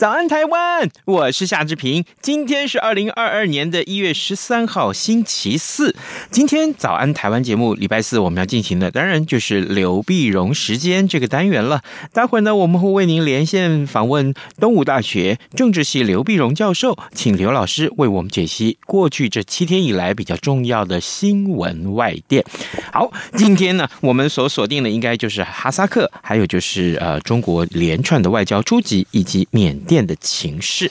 早安，台湾！我是夏志平。今天是二零二二年的一月十三号，星期四。今天早安台湾节目，礼拜四我们要进行的，当然就是刘碧荣时间这个单元了。待会呢，我们会为您连线访问东吴大学政治系刘碧荣教授，请刘老师为我们解析过去这七天以来比较重要的新闻外电。好，今天呢，我们所锁定的应该就是哈萨克，还有就是呃中国连串的外交出击以及缅电的情势，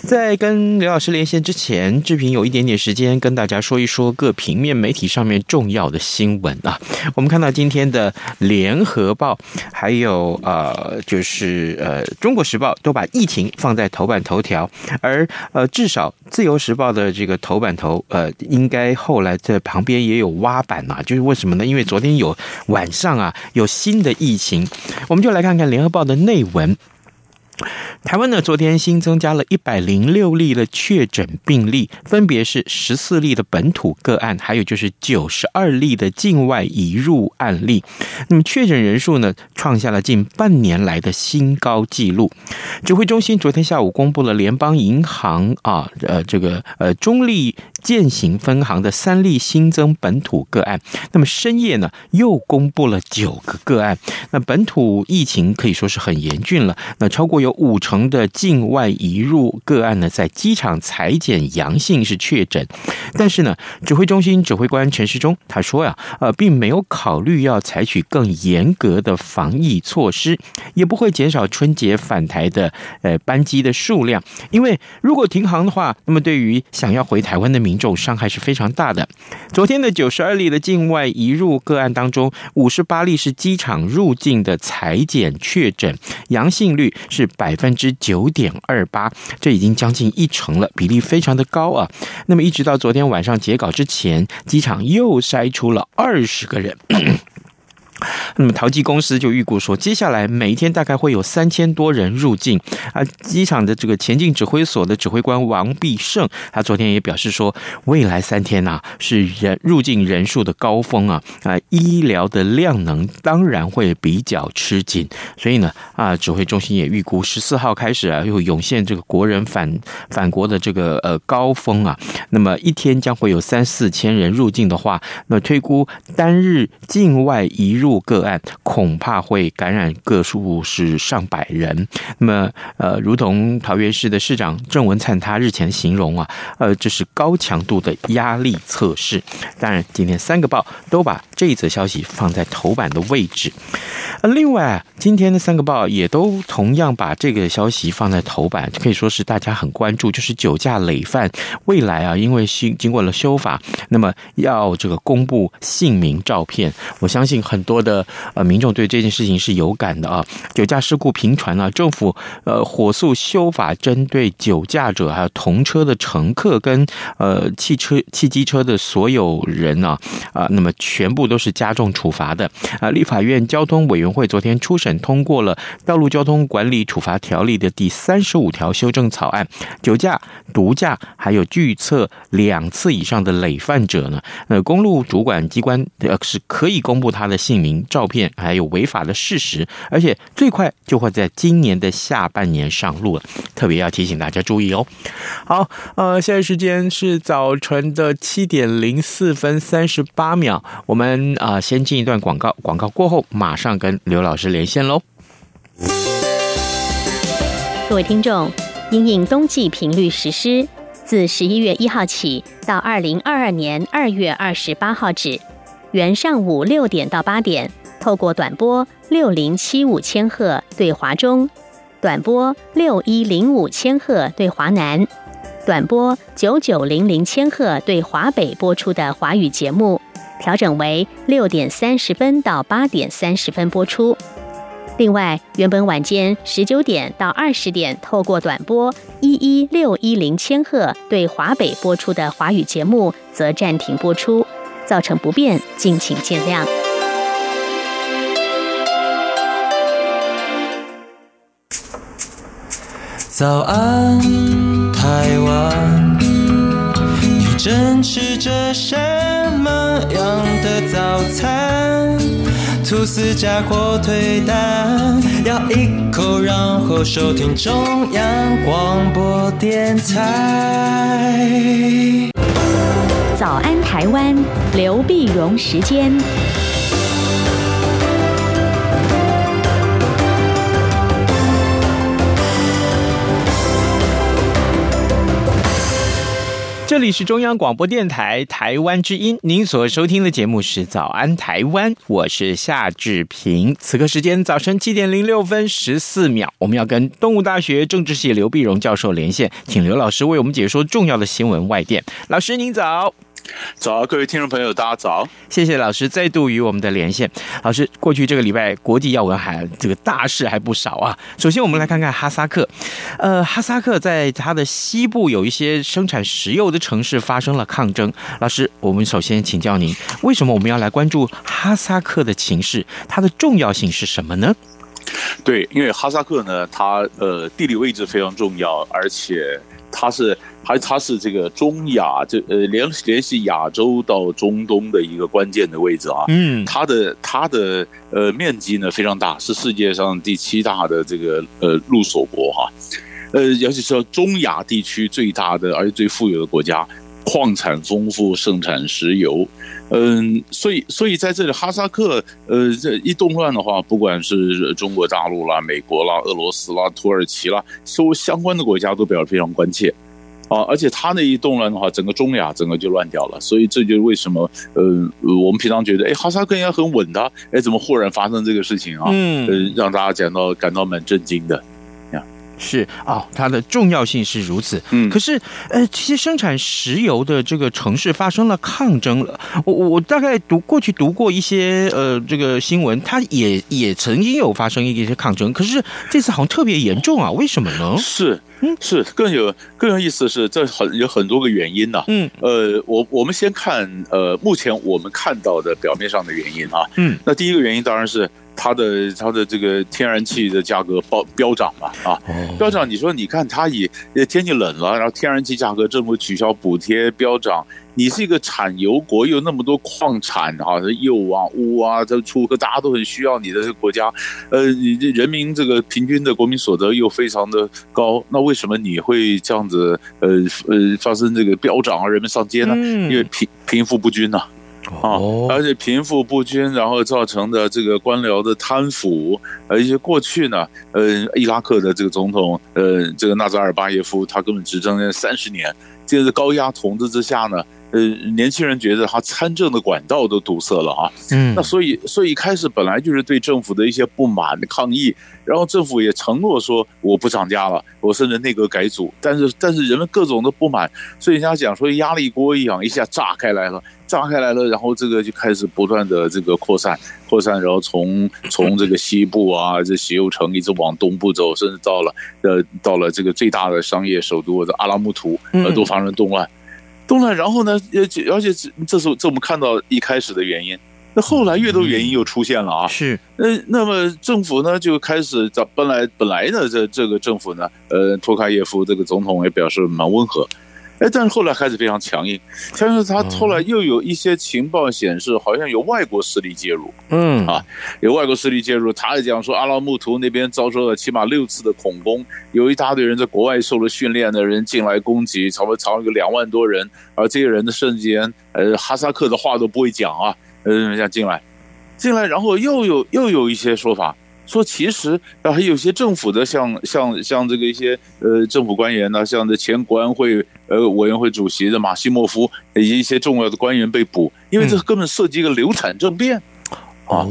在跟刘老师连线之前，志平有一点点时间跟大家说一说各平面媒体上面重要的新闻啊。我们看到今天的《联合报》，还有呃，就是呃，《中国时报》都把疫情放在头版头条，而呃，至少《自由时报》的这个头版头，呃，应该后来在旁边也有挖版啊。就是为什么呢？因为昨天有晚上啊，有新的疫情，我们就来看看《联合报》的内文。台湾呢，昨天新增加了一百零六例的确诊病例，分别是十四例的本土个案，还有就是九十二例的境外移入案例。那么确诊人数呢，创下了近半年来的新高纪录。指挥中心昨天下午公布了联邦银行啊，呃，这个呃中立健行分行的三例新增本土个案。那么深夜呢，又公布了九个个案。那本土疫情可以说是很严峻了。那超过有五成的境外移入个案呢，在机场采检阳性是确诊，但是呢，指挥中心指挥官陈时中他说呀，呃，并没有考虑要采取更严格的防疫措施，也不会减少春节返台的呃班机的数量，因为如果停航的话，那么对于想要回台湾的民众伤害是非常大的。昨天的九十二例的境外移入个案当中，五十八例是机场入境的采检确诊，阳性率。是百分之九点二八，这已经将近一成了，比例非常的高啊。那么一直到昨天晚上截稿之前，机场又筛出了二十个人。那么，淘机公司就预估说，接下来每一天大概会有三千多人入境。啊，机场的这个前进指挥所的指挥官王必胜，他昨天也表示说，未来三天呐、啊、是人入境人数的高峰啊，啊，医疗的量能当然会比较吃紧。所以呢，啊，指挥中心也预估十四号开始啊，又涌现这个国人返返国的这个呃高峰啊。那么一天将会有三四千人入境的话，那推估单日境外移入。个案恐怕会感染个数是上百人。那么，呃，如同桃园市的市长郑文灿他日前形容啊，呃，这是高强度的压力测试。当然，今天三个报都把这一则消息放在头版的位置。呃，另外，今天的三个报也都同样把这个消息放在头版，可以说是大家很关注，就是酒驾累犯未来啊，因为新经过了修法，那么要这个公布姓名照片。我相信很多。的呃，民众对这件事情是有感的啊。酒驾事故频传啊，政府呃火速修法，针对酒驾者还有同车的乘客跟呃汽车、汽机车的所有人呢啊，那么全部都是加重处罚的啊。立法院交通委员会昨天初审通过了《道路交通管理处罚条例》的第三十五条修正草案，酒驾、毒驾还有拒测两次以上的累犯者呢，呃，公路主管机关呃是可以公布他的姓名。照片还有违法的事实，而且最快就会在今年的下半年上路了，特别要提醒大家注意哦。好，呃，现在时间是早晨的七点零四分三十八秒，我们啊、先进一段广告，广告过后马上跟刘老师连线喽。各位听众，因应冬季频率实施，自十一月一号起到二零二二年二月二十八号止。原上午六点到八点，透过短波六零七五千赫对华中，短波六一零五千赫对华南，短波九九零零千赫对华北播出的华语节目，调整为六点三十分到八点三十分播出。另外，原本晚间十九点到二十点透过短波一一六一零千赫对华北播出的华语节目，则暂停播出，造成不便，敬请见谅。早安，台湾，你正吃着什么样的早餐？吐司加火腿蛋，咬一口，然后收听中央广播电台。早安，台湾，刘碧荣时间。这里是中央广播电台台湾之音，您所收听的节目是《早安台湾》，我是夏志平。此刻时间早晨七点零六分十四秒，我们要跟东吴大学政治系刘碧荣教授连线，请刘老师为我们解说重要的新闻外电。老师您早。早，各位听众朋友，大家早！谢谢老师再度与我们的连线。老师，过去这个礼拜国际要闻还这个大事还不少啊。首先，我们来看看哈萨克。呃，哈萨克在它的西部有一些生产石油的城市发生了抗争。老师，我们首先请教您，为什么我们要来关注哈萨克的情势？它的重要性是什么呢？对，因为哈萨克呢，它呃地理位置非常重要，而且它是。还它是这个中亚，这呃联联系亚洲到中东的一个关键的位置啊。嗯，它的它的呃面积呢非常大，是世界上第七大的这个呃陆锁国哈。呃，尤其是中亚地区最大的而且最富有的国家，矿产丰富，盛产石油。嗯，所以所以在这里哈萨克呃这一动乱的话，不管是中国大陆啦、美国啦、俄罗斯啦、土耳其啦，所有相关的国家都表示非常关切。啊，而且他那一动乱的话，整个中亚整个就乱掉了，所以这就是为什么，呃，我们平常觉得，哎，哈萨克应该很稳的，哎，怎么忽然发生这个事情啊？嗯，呃，让大家感到感到蛮震惊的。呀，是哦，它的重要性是如此。嗯，可是，呃，这些生产石油的这个城市发生了抗争了。我我大概读过去读过一些呃这个新闻，它也也曾经有发生一些抗争，可是这次好像特别严重啊？为什么呢？是。嗯，是更有更有意思是，这很有很多个原因呐。嗯，呃，我我们先看呃，目前我们看到的表面上的原因啊。嗯，那第一个原因当然是它的它的这个天然气的价格暴飙涨嘛啊，飙涨。你说你看它以天气冷了，然后天然气价格政府取消补贴飙涨。你是一个产油国，又那么多矿产哈，铀啊、钨啊，这出口大家都很需要你的这个国家，呃，你这人民这个平均的国民所得又非常的高，那为什么你会这样子呃呃发生这个飙涨啊？人们上街呢？因为贫贫富不均呐，啊，而且贫富不均，然后造成的这个官僚的贪腐，而且过去呢，呃，伊拉克的这个总统，呃，这个纳扎尔巴耶夫，他根本执政了三十年，这个高压统治之下呢。呃，年轻人觉得他参政的管道都堵塞了啊，嗯，那所以所以一开始本来就是对政府的一些不满的抗议，然后政府也承诺说我不涨价了，我甚至内阁改组，但是但是人们各种的不满，所以人家讲说压力锅一样一下炸开来了，炸开来了，然后这个就开始不断的这个扩散扩散，然后从从这个西部啊这石油城一直往东部走，甚至到了呃到了这个最大的商业首都的阿拉木图，呃都发生动乱。动乱，然后呢？而且而且，这是这我们看到一开始的原因。那后来越多原因又出现了啊。是。那那么政府呢就开始找本来本来呢这这个政府呢，呃，托卡耶夫这个总统也表示蛮温和。哎，但是后来开始非常强硬，但是他后来又有一些情报显示，好像有外国势力介入，嗯啊，有外国势力介入。他也讲说，阿拉木图那边遭受了起码六次的恐攻，有一大堆人在国外受了训练的人进来攻击，差不多超过两万多人，而这些人的瞬间，呃，哈萨克的话都不会讲啊，呃，人家进来，进来，然后又有又有一些说法。说其实啊，还有些政府的像像像这个一些呃政府官员呢，像这前国安会呃委员会主席的马西莫夫以及一些重要的官员被捕，因为这根本涉及一个流产政变。啊，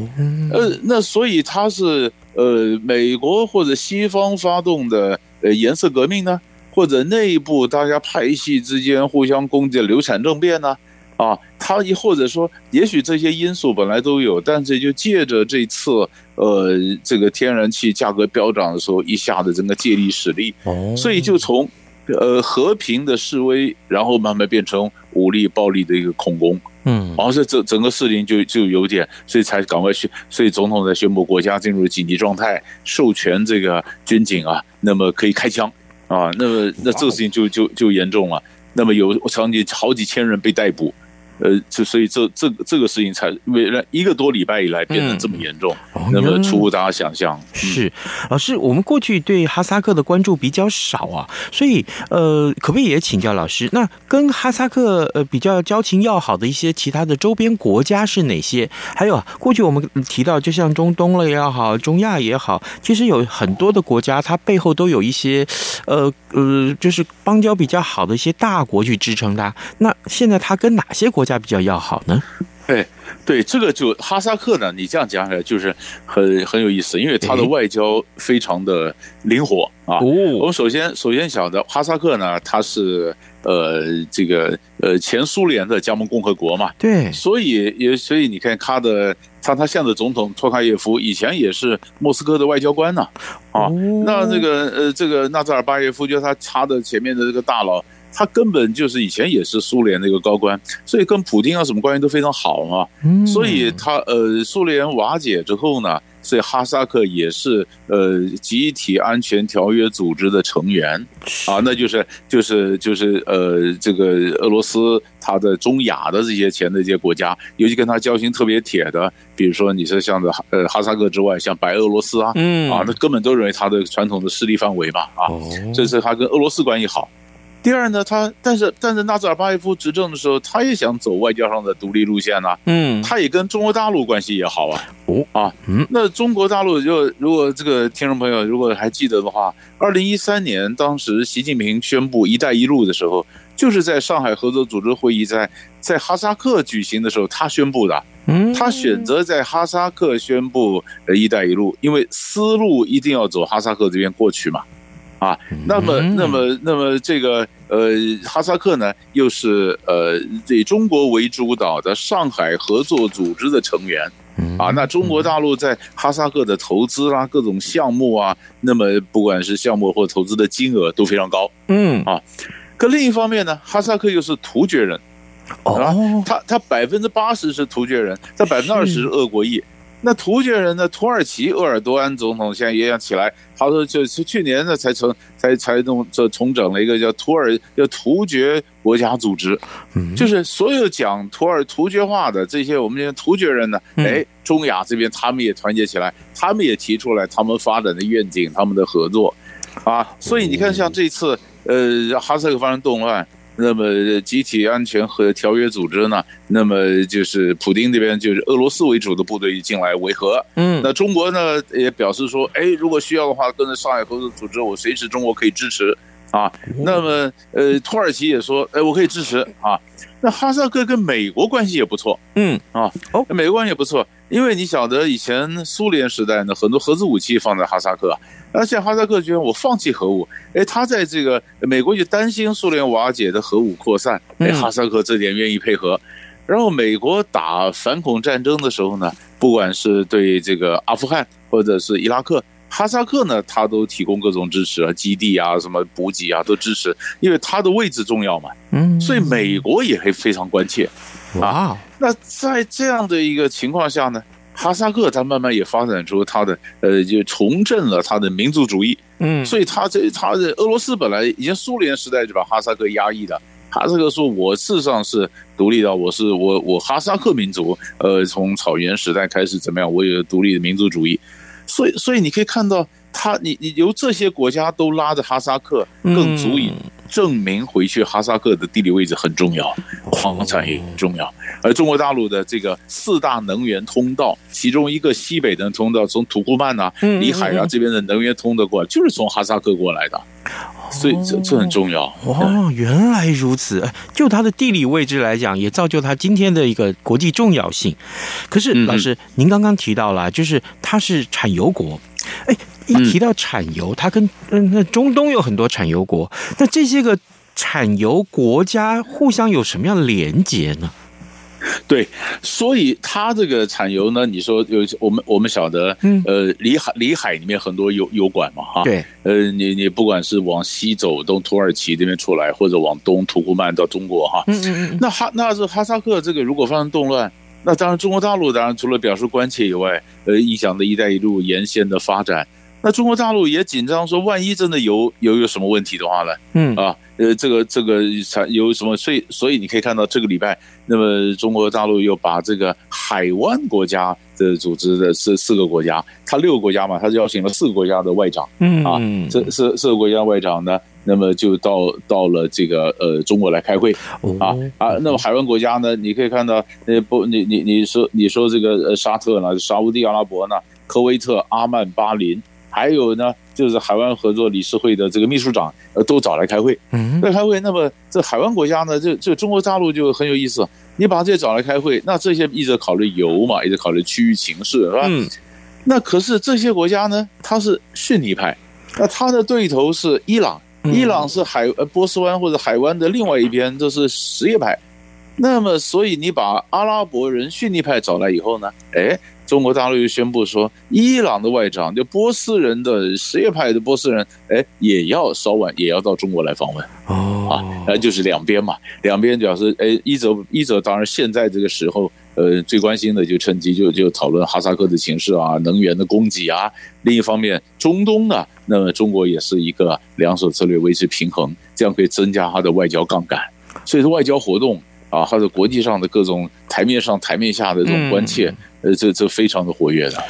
呃，那所以他是呃美国或者西方发动的呃颜色革命呢，或者内部大家派系之间互相攻击的流产政变呢？啊，他一或者说，也许这些因素本来都有，但是就借着这次呃这个天然气价格飙涨的时候，一下子整个借力使力，所以就从呃和平的示威，然后慢慢变成武力暴力的一个恐攻，嗯，然后这整整个事情就就有点，所以才赶快宣，所以总统才宣布国家进入紧急状态，授权这个军警啊，那么可以开枪。啊，那么那这个事情就就就严重了，那么有将近好几千人被逮捕。呃，就所以这这这个事情才为了一个多礼拜以来变得这么严重，嗯、那么出乎大家想象。是老师，我们过去对哈萨克的关注比较少啊，所以呃，可不可以也请教老师？那跟哈萨克呃比较交情要好的一些其他的周边国家是哪些？还有过去我们提到，就像中东了也好，中亚也好，其实有很多的国家，它背后都有一些呃呃，就是邦交比较好的一些大国去支撑它。那现在它跟哪些国家？比较要好呢？对对，这个就哈萨克呢，你这样讲起来就是很很有意思，因为它的外交非常的灵活啊。我们首先首先晓得哈萨克呢，它是呃这个呃前苏联的加盟共和国嘛，对，所以也所以你看他的他他现在的总统托卡耶夫以前也是莫斯科的外交官呢啊，那这个呃这个纳扎尔巴耶夫就是他插的前面的这个大佬。他根本就是以前也是苏联的一个高官，所以跟普京啊什么关系都非常好嘛。所以他呃，苏联瓦解之后呢，所以哈萨克也是呃集体安全条约组织的成员。啊，那就是就是就是呃这个俄罗斯他的中亚的这些前的这些国家，尤其跟他交情特别铁的，比如说你说像这呃哈萨克之外，像白俄罗斯啊，嗯。啊，那根本都认为他的传统的势力范围嘛啊，这是他跟俄罗斯关系好。第二呢，他但是但是纳扎尔巴耶夫执政的时候，他也想走外交上的独立路线呐。嗯，他也跟中国大陆关系也好啊。哦啊，嗯，那中国大陆就如果这个听众朋友如果还记得的话，二零一三年当时习近平宣布“一带一路”的时候，就是在上海合作组织会议在在哈萨克举行的时候，他宣布的。嗯，他选择在哈萨克宣布“呃一带一路”，因为丝路一定要走哈萨克这边过去嘛。啊，那么，那么，那么，这个呃，哈萨克呢，又是呃以中国为主导的上海合作组织的成员，啊，那中国大陆在哈萨克的投资啊，各种项目啊，那么不管是项目或投资的金额都非常高，嗯。啊，可另一方面呢，哈萨克又是突厥人，哦，他他百分之八十是突厥人，他百分之二十是俄国裔。那突厥人呢？土耳其鄂尔多安总统现在也想起来，他说就是去年呢才成才才弄这重整了一个叫土耳叫突厥国家组织，就是所有讲土耳突厥话的这些我们这些突厥人呢，哎，中亚这边他们也团结起来，他们也提出来他们发展的愿景，他们的合作，啊，所以你看像这次呃哈萨克发生动乱。那么集体安全和条约组织呢？那么就是普丁这边就是俄罗斯为主的部队进来维和。嗯，那中国呢也表示说，哎，如果需要的话，跟着上海合作组织，我随时中国可以支持啊。那么呃，土耳其也说，哎，我可以支持啊。那哈萨克跟美国关系也不错。嗯啊，哦，美国关系也不错，因为你晓得以前苏联时代呢，很多核子武器放在哈萨克。而且哈萨克觉得我放弃核武，哎，他在这个美国就担心苏联瓦解的核武扩散，哎，哈萨克这点愿意配合。然后美国打反恐战争的时候呢，不管是对这个阿富汗或者是伊拉克，哈萨克呢，他都提供各种支持啊，基地啊，什么补给啊，都支持，因为他的位置重要嘛。嗯，所以美国也会非常关切。啊，那在这样的一个情况下呢？哈萨克他慢慢也发展出他的呃，就重振了他的民族主义，嗯，所以他这他的俄罗斯本来以前苏联时代就把哈萨克压抑的，哈萨克说我事实上是独立的，我是我我哈萨克民族，呃，从草原时代开始怎么样，我有独立的民族主义，所以所以你可以看到他你你由这些国家都拉着哈萨克，更足以。证明回去哈萨克的地理位置很重要，矿产也很重要。而中国大陆的这个四大能源通道，其中一个西北的通道从土库曼呐、里海啊这边的能源通得过来，就是从哈萨克过来的。所以这这很重要。哦，原来如此。就它的地理位置来讲，也造就它今天的一个国际重要性。可是老师，您刚刚提到了，就是它是产油国。哎。一提到产油，它跟嗯，那中东有很多产油国，那这些个产油国家互相有什么样的连结呢？对，所以它这个产油呢，你说有我们我们晓得，嗯。呃，里海里海里面很多油油管嘛，哈，对，呃，你你不管是往西走，从土耳其这边出来，或者往东土库曼到中国，哈，嗯嗯嗯，那哈那是哈萨克这个如果发生动乱，那当然中国大陆当然除了表示关切以外，呃，影响的一带一路沿线的发展。那中国大陆也紧张，说万一真的有有有什么问题的话呢？嗯啊，呃，这个这个产有什么？所以所以你可以看到这个礼拜，那么中国大陆又把这个海湾国家的组织的四四个国家，他六个国家嘛，他就邀请了四个国家的外长，嗯啊，这四四个国家外长呢，那么就到到了这个呃中国来开会啊啊，那么海湾国家呢，你可以看到，呃不，你你你说你说这个呃沙特呢，沙乌地阿拉伯呢，科威特、阿曼、巴林。还有呢，就是海湾合作理事会的这个秘书长，呃，都找来开会。嗯，开会。那么这海湾国家呢，这这中国大陆就很有意思。你把这些找来开会，那这些一直考虑油嘛，一直考虑区域情势，是吧？嗯。那可是这些国家呢，它是逊尼派，那他的对头是伊朗，伊朗是海呃波斯湾或者海湾的另外一边，这是什叶派。那么，所以你把阿拉伯人逊尼派找来以后呢，哎。中国大陆又宣布说，伊朗的外长就波斯人的什叶派的波斯人，哎，也要稍晚也要到中国来访问。哦。啊，那就是两边嘛，两边表示，哎，一则一则当然现在这个时候，呃，最关心的就趁机就就讨论哈萨克的情势啊，能源的供给啊，另一方面中东呢，那么中国也是一个两手策略维持平衡，这样可以增加它的外交杠杆，所以说外交活动啊，或者国际上的各种台面上台面下的这种关切。嗯呃，这这非常的活跃的。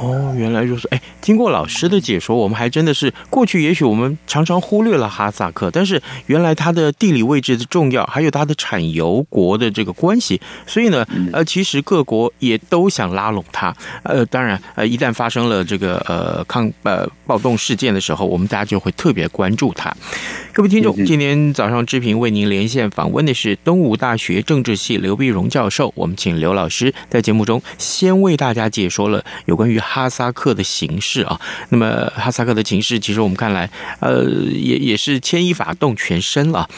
哦，原来就是哎，经过老师的解说，我们还真的是过去也许我们常常忽略了哈萨克，但是原来它的地理位置的重要，还有它的产油国的这个关系，所以呢，呃，其实各国也都想拉拢它。呃，当然，呃，一旦发生了这个呃抗呃暴动事件的时候，我们大家就会特别关注它。各位听众，今天早上志平为您连线访问的是东吴大学政治系刘碧荣教授，我们请刘老师在节目中先为大家解说了有关于。哈萨克的形势啊，那么哈萨克的形势，其实我们看来，呃，也也是牵一发动全身了。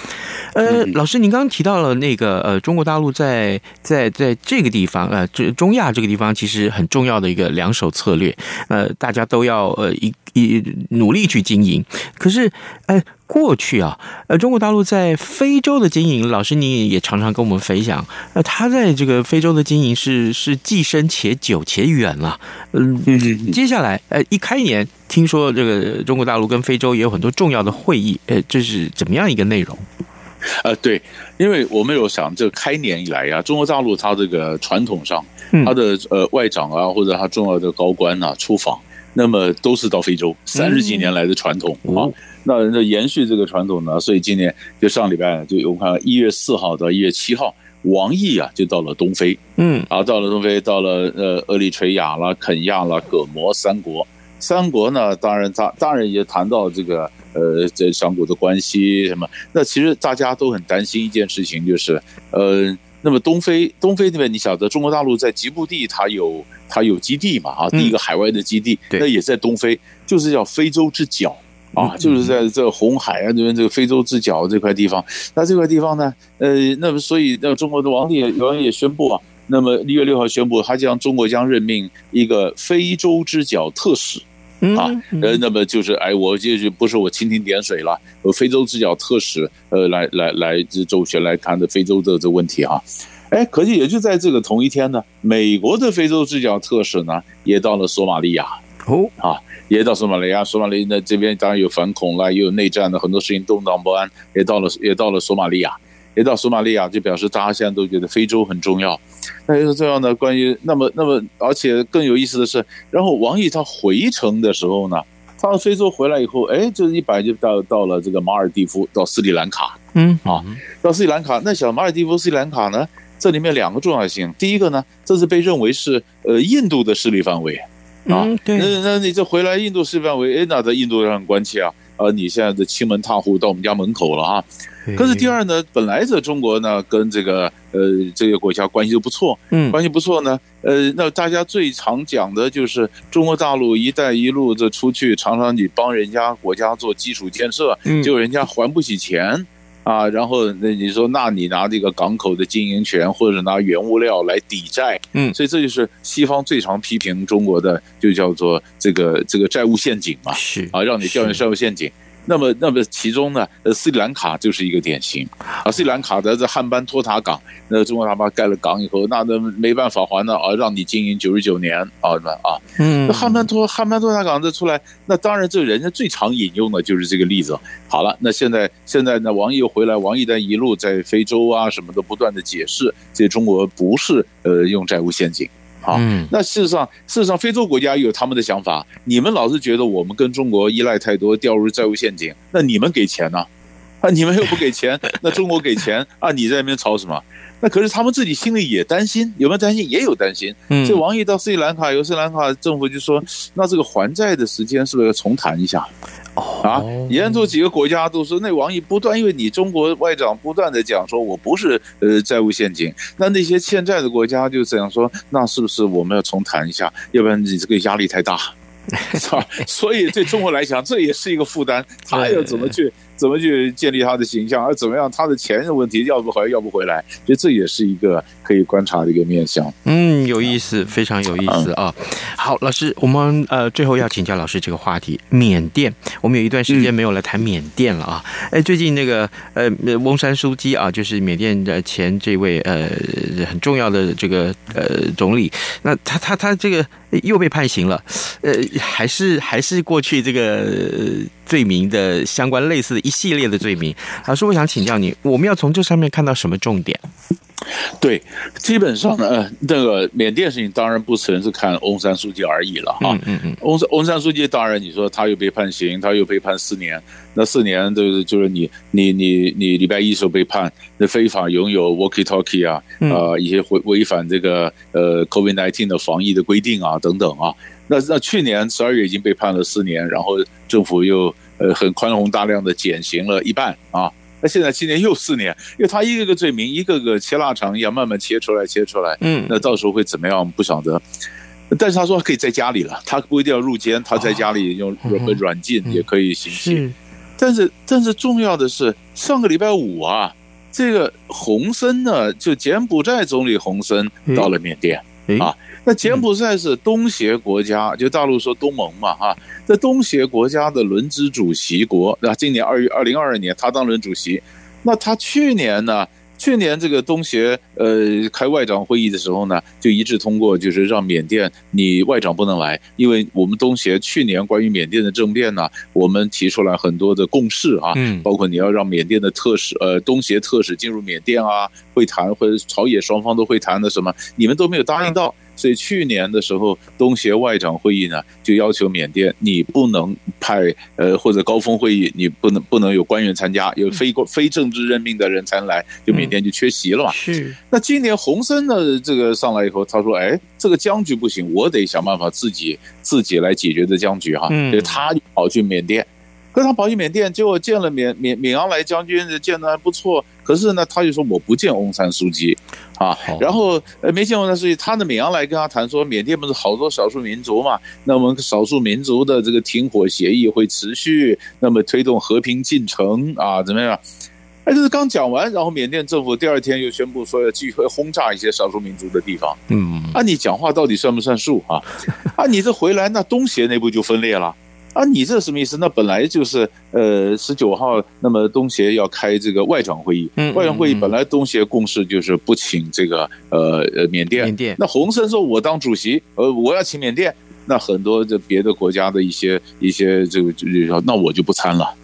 呃，老师，您刚刚提到了那个呃，中国大陆在在在这个地方，呃，这中亚这个地方，其实很重要的一个两手策略，呃，大家都要呃一一努力去经营。可是，呃。过去啊，呃，中国大陆在非洲的经营，老师你也常常跟我们分享，呃，他在这个非洲的经营是是既深且久且远了。嗯，接下来，呃，一开年听说这个中国大陆跟非洲也有很多重要的会议，呃，这是怎么样一个内容？呃，对，因为我们有想，这开年以来呀，中国大陆它这个传统上，它的呃外长啊或者它重要的高官啊出访，那么都是到非洲，三十几年来的传统啊。那那延续这个传统呢，所以今年就上礼拜就我看一月四号到一月七号，王毅啊就到了东非，嗯，啊到了东非，到了呃厄立垂亚啦、肯亚啦、葛摩三国，三国呢当然他当然也谈到这个呃这三国的关系什么，那其实大家都很担心一件事情，就是呃那么东非东非那边你晓得中国大陆在吉布地它有它有基地嘛啊，第一个海外的基地，那也在东非，就是叫非洲之角。啊，就是在这红海啊这边这个非洲之角这块地方，那这块地方呢，呃，那么所以那中国的王毅王毅也宣布啊，那么一月六号宣布，他将中国将任命一个非洲之角特使，啊，呃，那么就是哎，我就是不是我蜻蜓点水了，呃，非洲之角特使，呃，来来来这周旋来谈的非洲的这问题啊，哎，可是也就在这个同一天呢，美国的非洲之角特使呢也到了索马利亚，哦啊。也到索马利亚，索马里亚这边当然有反恐啦，也有内战的很多事情动荡不安。也到了，也到了索马利亚，也到索马利亚，就表示大家现在都觉得非洲很重要。那就是这样的，关于那么那么，而且更有意思的是，然后王毅他回程的时候呢，他从非洲回来以后，哎，这一摆就到到了这个马尔蒂夫，到斯里兰卡，嗯啊，到斯里兰卡。那小马尔蒂夫、斯里兰卡呢，这里面两个重要性，第一个呢，这是被认为是呃印度的势力范围。啊，那那你这回来印度势力范围，哎，那在印度上很关切啊，啊，你现在的欺门踏户到我们家门口了啊。可是第二呢，本来这中国呢跟这个呃这个国家关系就不错，嗯，关系不错呢，呃，那大家最常讲的就是中国大陆“一带一路”这出去，常常你帮人家国家做基础建设，结果人家还不起钱。啊，然后那你说，那你拿这个港口的经营权，或者拿原物料来抵债，嗯，所以这就是西方最常批评中国的，就叫做这个这个债务陷阱嘛，是。啊，让你掉进债务陷阱。那么，那么其中呢，呃，斯里兰卡就是一个典型啊。斯里兰卡的这汉班托塔港，那中国他妈盖了港以后，那那没办法还呢啊，让你经营九十九年啊，那啊，嗯，那汉班托汉班托塔港这出来，那当然这人家最常引用的就是这个例子。好了，那现在现在呢，王毅又回来，王毅在一路在非洲啊什么的不断的解释，这中国不是呃用债务陷阱。好，那事实上，事实上，非洲国家有他们的想法。你们老是觉得我们跟中国依赖太多，掉入债务陷阱。那你们给钱呢？啊，你们又不给钱，那中国给钱啊？你在那边吵什么？那可是他们自己心里也担心，有没有担心？也有担心。这王毅到斯里兰卡，有斯里兰卡政府就说，那这个还债的时间是不是要重谈一下？啊，沿途几个国家都说，那王毅不断，因为你中国外长不断的讲说，我不是呃债务陷阱，那那些欠债的国家就这样说，那是不是我们要重谈一下？要不然你这个压力太大，是吧？所以对中国来讲，这也是一个负担，他要怎么去？怎么去建立他的形象？而怎么样，他的钱的问题要不回来，要不回来？所以这也是一个可以观察的一个面向。嗯，有意思，非常有意思啊！好，老师，我们呃最后要请教老师这个话题，缅甸。我们有一段时间没有来谈缅甸了啊！哎，最近那个呃翁山书记啊，就是缅甸的前这位呃很重要的这个呃总理，那他他他这个又被判刑了，呃，还是还是过去这个罪名的相关类似的一。系列的罪名，老师，我想请教你，我们要从这上面看到什么重点？对，基本上呢，那个缅甸事情当然不纯是看翁山书记而已了哈。嗯嗯，翁山翁山书记当然你说他又被判刑，他又被判四年，那四年就是就是你你你你礼拜一时候被判，那非法拥有 walkie talkie 啊，啊一些违违反这个呃 COVID nineteen 的防疫的规定啊等等啊。那那去年十二月已经被判了四年，然后政府又。呃，很宽宏大量的减刑了一半啊，那现在今年又四年，因为他一个个罪名，一个个切腊肠一样慢慢切出来，切出来，嗯，那到时候会怎么样不晓得。但是他说可以在家里了，他不一定要入监，他在家里用软软禁也可以行刑。但是但是重要的是，上个礼拜五啊，这个洪森呢，就柬埔寨总理洪森到了缅甸啊。那柬埔寨是东协国家，就大陆说东盟嘛，哈，在东协国家的轮值主席国，那今年二月二零二二年他当轮主席，那他去年呢？去年这个东协呃开外长会议的时候呢，就一致通过，就是让缅甸你外长不能来，因为我们东协去年关于缅甸的政变呢，我们提出来很多的共识啊，嗯，包括你要让缅甸的特使呃东协特使进入缅甸啊，会谈或者朝野双方都会谈的什么，你们都没有答应到。所以去年的时候，东协外长会议呢，就要求缅甸你不能派呃或者高峰会议你不能不能有官员参加，有非非政治任命的人才能来，就缅甸就缺席了嘛。是。那今年洪森呢，这个上来以后，他说：“哎，这个僵局不行，我得想办法自己自己来解决这僵局哈。”所以他就跑去缅甸。跟他跑去缅甸，结果见了缅缅缅昂莱将军，见的还不错。可是呢，他就说我不见翁山书记啊。然后呃，没见翁山书记，他的缅昂来跟他谈说，缅甸不是好多少数民族嘛？那我们少数民族的这个停火协议会持续，那么推动和平进程啊？怎么样？哎，这是刚讲完，然后缅甸政府第二天又宣布说要继续轰炸一些少数民族的地方。嗯，啊，你讲话到底算不算数啊？啊，你这回来，那东协内部就分裂了。啊，你这什么意思？那本来就是呃十九号，那么东协要开这个外长会议，嗯，外长会议本来东协共识就是不请这个呃呃缅甸，缅甸。那洪森说我当主席，呃，我要请缅甸，那很多这别的国家的一些一些这个就说，那我就不参了。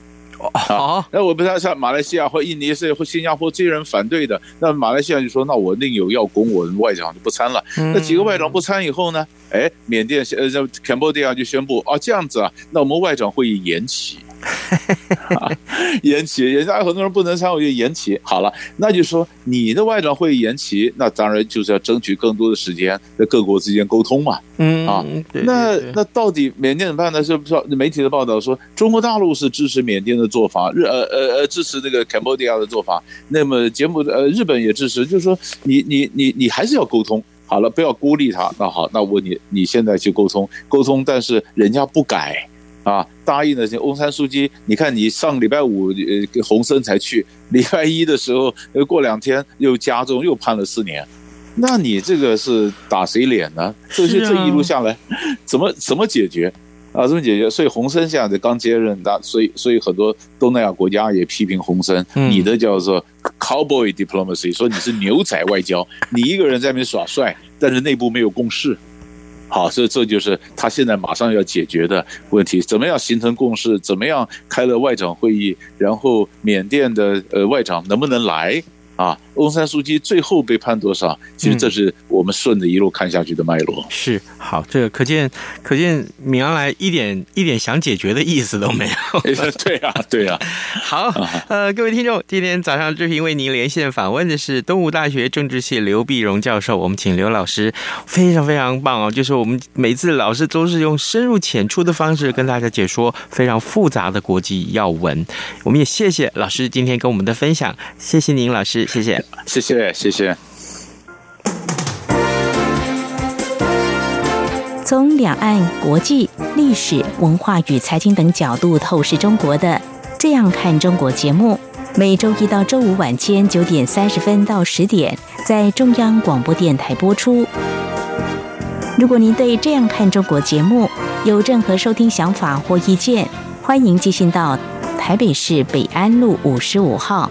好，那我不知道像马来西亚或印尼是或新加坡这些人反对的，那马来西亚就说，那我另有要攻，我外长就不参了。那几个外长不参以后呢？哎，缅甸呃，这 Cambodia 就宣布啊，这样子啊，那我们外长会议延期。延期，人家有很多人不能参与，就延期。好了，那就说你的外长会议延期，那当然就是要争取更多的时间在各国之间沟通嘛。嗯啊，那那到底缅甸怎么办呢？是不是媒体的报道说，中国大陆是支持缅甸的做法，日呃呃呃支持这个 Cambodia 的做法。那么节目呃日本也支持，就是说你你你你还是要沟通。好了，不要孤立他。那好，那我你你现在去沟通沟通，但是人家不改。啊，答应的这翁山书记，你看你上礼拜五呃洪森才去，礼拜一的时候呃过两天又加重又判了四年，那你这个是打谁脸呢？这些这一路下来，怎么怎么解决？啊，怎么解决？所以洪森现在刚接任，他所以所以很多东南亚国家也批评洪森，嗯、你的叫做 cowboy diplomacy，说你是牛仔外交，你一个人在那边耍帅，但是内部没有共识。好，所以这就是他现在马上要解决的问题，怎么样形成共识？怎么样开了外长会议？然后缅甸的呃外长能不能来？啊，翁山书记最后被判多少？其实这是我们顺着一路看下去的脉络。嗯、是好，这个可见可见，米昂莱一点一点想解决的意思都没有。对啊，对 啊。好，呃，各位听众，今天早上志平为您连线访问的是东吴大学政治系刘碧荣教授。我们请刘老师，非常非常棒哦。就是我们每次老师都是用深入浅出的方式跟大家解说非常复杂的国际要闻。我们也谢谢老师今天跟我们的分享，谢谢您，老师。谢谢，谢谢，谢谢。从两岸、国际、历史、文化与财经等角度透视中国的《这样看中国》节目，每周一到周五晚间九点三十分到十点在中央广播电台播出。如果您对《这样看中国》节目有任何收听想法或意见，欢迎寄信到台北市北安路五十五号。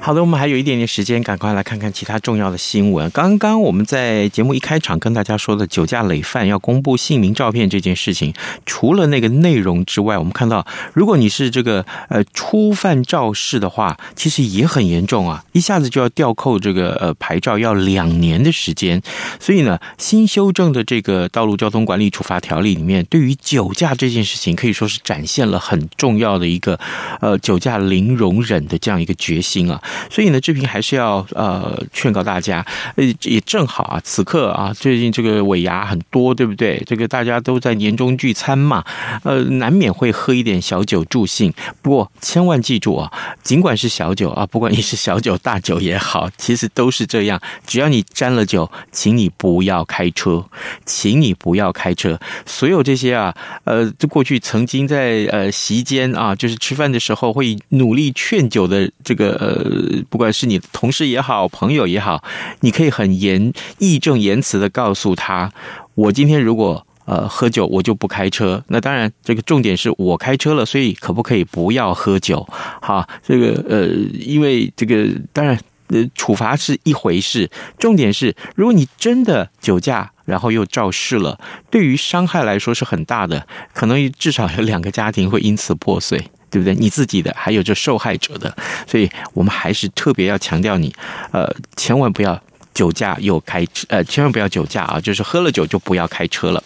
好的，我们还有一点点时间，赶快来看看其他重要的新闻。刚刚我们在节目一开场跟大家说的酒驾累犯要公布姓名照片这件事情，除了那个内容之外，我们看到，如果你是这个呃初犯肇事的话，其实也很严重啊，一下子就要吊扣这个呃牌照，要两年的时间。所以呢，新修正的这个道路交通管理处罚条例里面，对于酒驾这件事情，可以说是展现了很重要的一个呃酒驾零容忍的这样一个决心啊。所以呢，志平还是要呃劝告大家，呃也正好啊，此刻啊，最近这个尾牙很多，对不对？这个大家都在年终聚餐嘛，呃，难免会喝一点小酒助兴。不过千万记住啊，尽管是小酒啊，不管你是小酒大酒也好，其实都是这样。只要你沾了酒，请你不要开车，请你不要开车。所有这些啊，呃，这过去曾经在呃席间啊，就是吃饭的时候会努力劝酒的这个呃。呃不管是你的同事也好，朋友也好，你可以很严、义正言辞的告诉他：我今天如果呃喝酒，我就不开车。那当然，这个重点是我开车了，所以可不可以不要喝酒？好，这个呃，因为这个当然呃处罚是一回事，重点是如果你真的酒驾，然后又肇事了，对于伤害来说是很大的，可能至少有两个家庭会因此破碎。对不对？你自己的，还有这受害者的，所以我们还是特别要强调你，呃，千万不要酒驾又开车，呃，千万不要酒驾啊，就是喝了酒就不要开车了。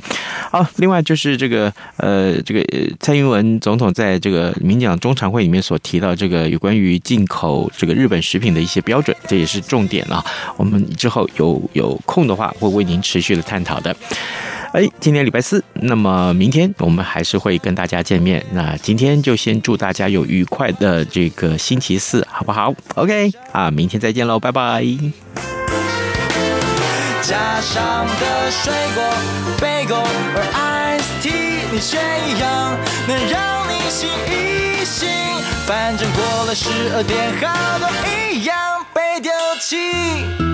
好，另外就是这个，呃，这个蔡英文总统在这个民讲中常会里面所提到这个有关于进口这个日本食品的一些标准，这也是重点啊。我们之后有有空的话，会为您持续的探讨的。哎，今天礼拜四，那么明天我们还是会跟大家见面。那今天就先祝大家有愉快的这个星期四，好不好？OK，啊，明天再见喽，拜拜。加上的水果 Ice Tea，你选一样能让你醒一醒。反正过了十二点，好多一样被丢弃。